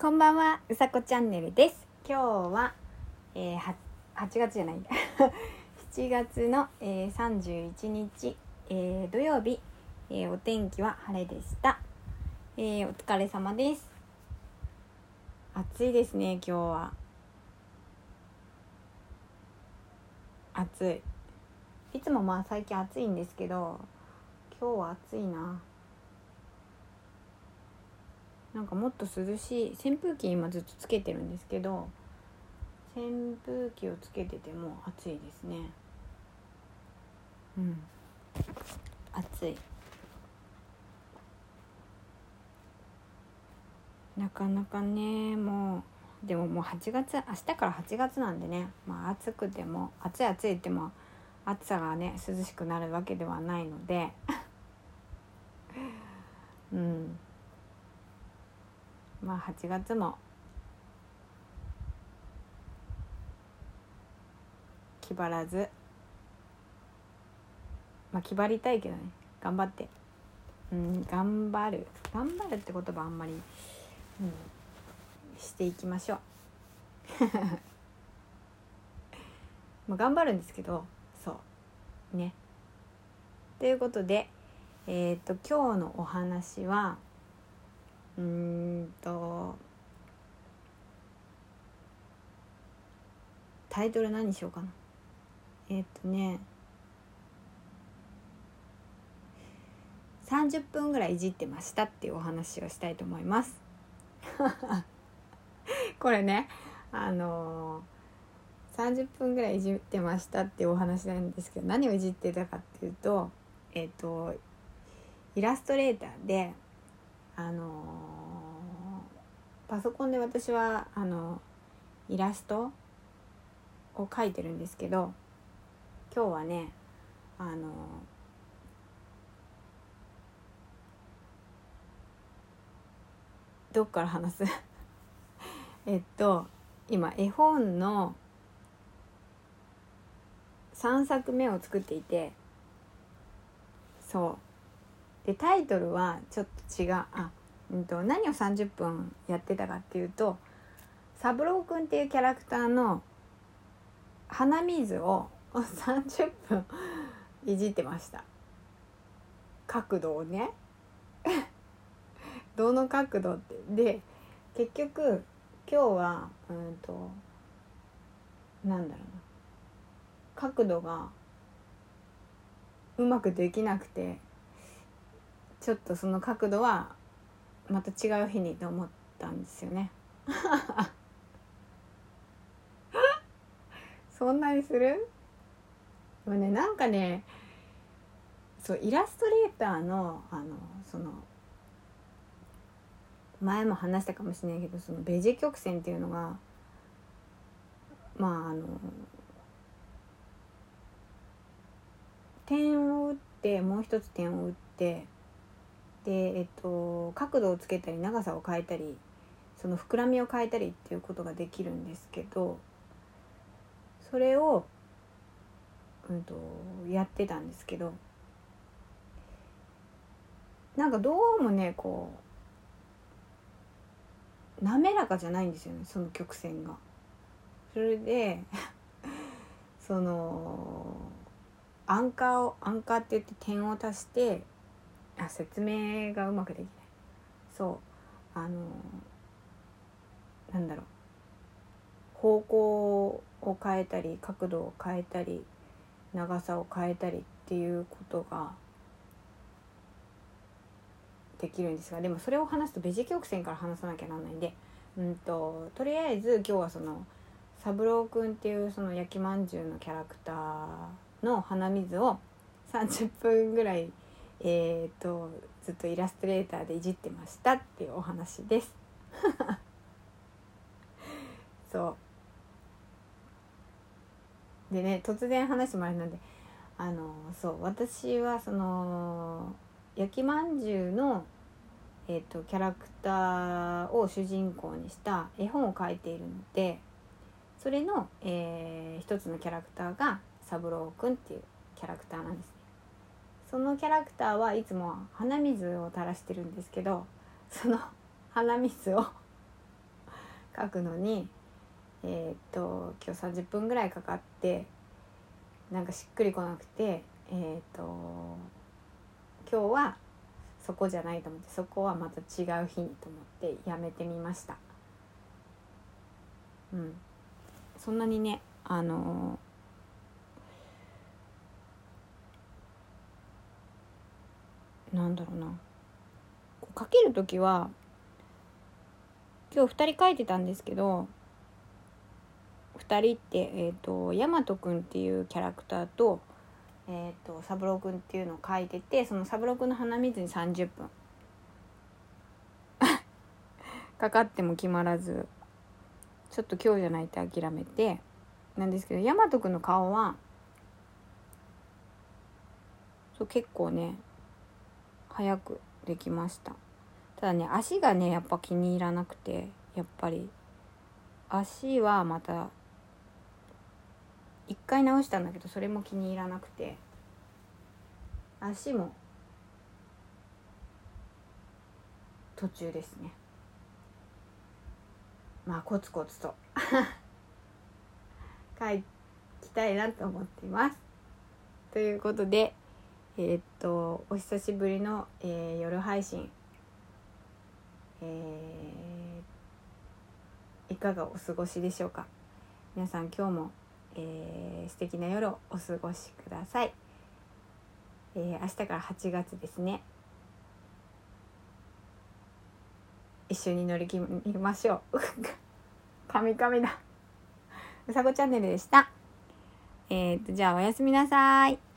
こんばんは、うさこチャンネルです。今日は、えー、は8月じゃない 7月の、えー、31日、えー、土曜日、えー、お天気は晴れでした、えー、お疲れ様です。暑いですね、今日は。暑い。いつもまあ最近暑いんですけど、今日は暑いな。なんかもっと涼しい扇風機今ずっとつけてるんですけど扇風機をつけてても暑いですね。うん。暑い。なかなかねもうでももう8月明日から8月なんでねまあ暑くても暑い暑いっても暑さがね涼しくなるわけではないので。うん。まあ8月も。気張らず。まあ気張りたいけどね。頑張って。うん頑張る。頑張るって言葉あんまり、うん、していきましょう。まあ頑張るんですけどそう。ね。ということでえっ、ー、と今日のお話はうんとタイトル何にしようかな。えっ、とね。30分ぐらいいじってましたっていうお話をしたいと思います。これねあのー、30分ぐらいいじってましたっていうお話なんですけど何をいじってたかっていうとえっ、とイラストレーターであのパソコンで私はあのイラストを描いてるんですけど今日はねあのどっから話す？えっと今絵本の3作目を作っていてそう。でタイトルはちょっと違う。あ、うんと、何を30分やってたかっていうと三郎くんっていうキャラクターの鼻水を30分いじってました。角度をね。どの角度って。で結局今日はうんとなんだろうな。角度がうまくできなくてちょっとその角度はまた違う日にと思ったんですよね。そんなにする？でもねなんかねそうイラストレーターのあのその前も話したかもしれないけどそのベジ曲線っていうのがまああの点を打ってもう一つ点を打ってでえっと角度をつけたり長さを変えたりその膨らみを変えたりっていうことができるんですけどそれを、うんと、やってたんですけどなんかどうもねこう滑らかじゃないんですよねその曲線が。それで そのアンカーをアンカーって言って点を足してあ説明がうまくできない。そう。あのなんだろう。方向を変えたり角度を変えたり長さを変えたりっていうことができるんですがでもそれを話すとベジ曲線から話さなきゃなんないんで、うんと、とりあえず今日はその三郎くんっていうその焼きまんじゅうのキャラクターの鼻水を30分ぐらいえーと、ずっとイラストレーターでいじってましたっていうお話です そうでね突然話もあれなんであのそう私はその焼きまんじゅうの、えーと、キャラクターを主人公にした絵本を描いているのでそれの、えー、一つのキャラクターが三郎くんっていうキャラクターなんです。そのキャラクターはいつも鼻水を垂らしてるんですけどその 鼻水を 書くのにえー、っと今日30分ぐらいかかってなんかしっくりこなくてえー、っと今日はそこじゃないと思ってそこはまた違う日にと思ってやめてみました。うん。そんなにねあのー、なんだろうな。書ける時は今日2人書いてたんですけど2人って、えーと、大和くんっていうキャラクターと,、えーと、三郎くんっていうのを書いててその三郎くんの鼻水に30分。かかっても決まらずちょっと今日じゃないって諦めてなんですけど大和くんの顔はそう結構ね早くできました。ただね足がねやっぱ気に入らなくてやっぱり。足はまた一回直したんだけどそれも気に入らなくて。足も途中ですね。まあコツコツと。書きたいなと思っています。ということでえー、っとお久しぶりの、えー、夜配信。えー、いかがお過ごしでしょうか？皆さん今日もえー、素敵な夜をお過ごしください、えー、明日から8月ですね。一緒に乗り切りましょう。カミカミだ。うさこチャンネルでした。えーとじゃあおやすみなさい。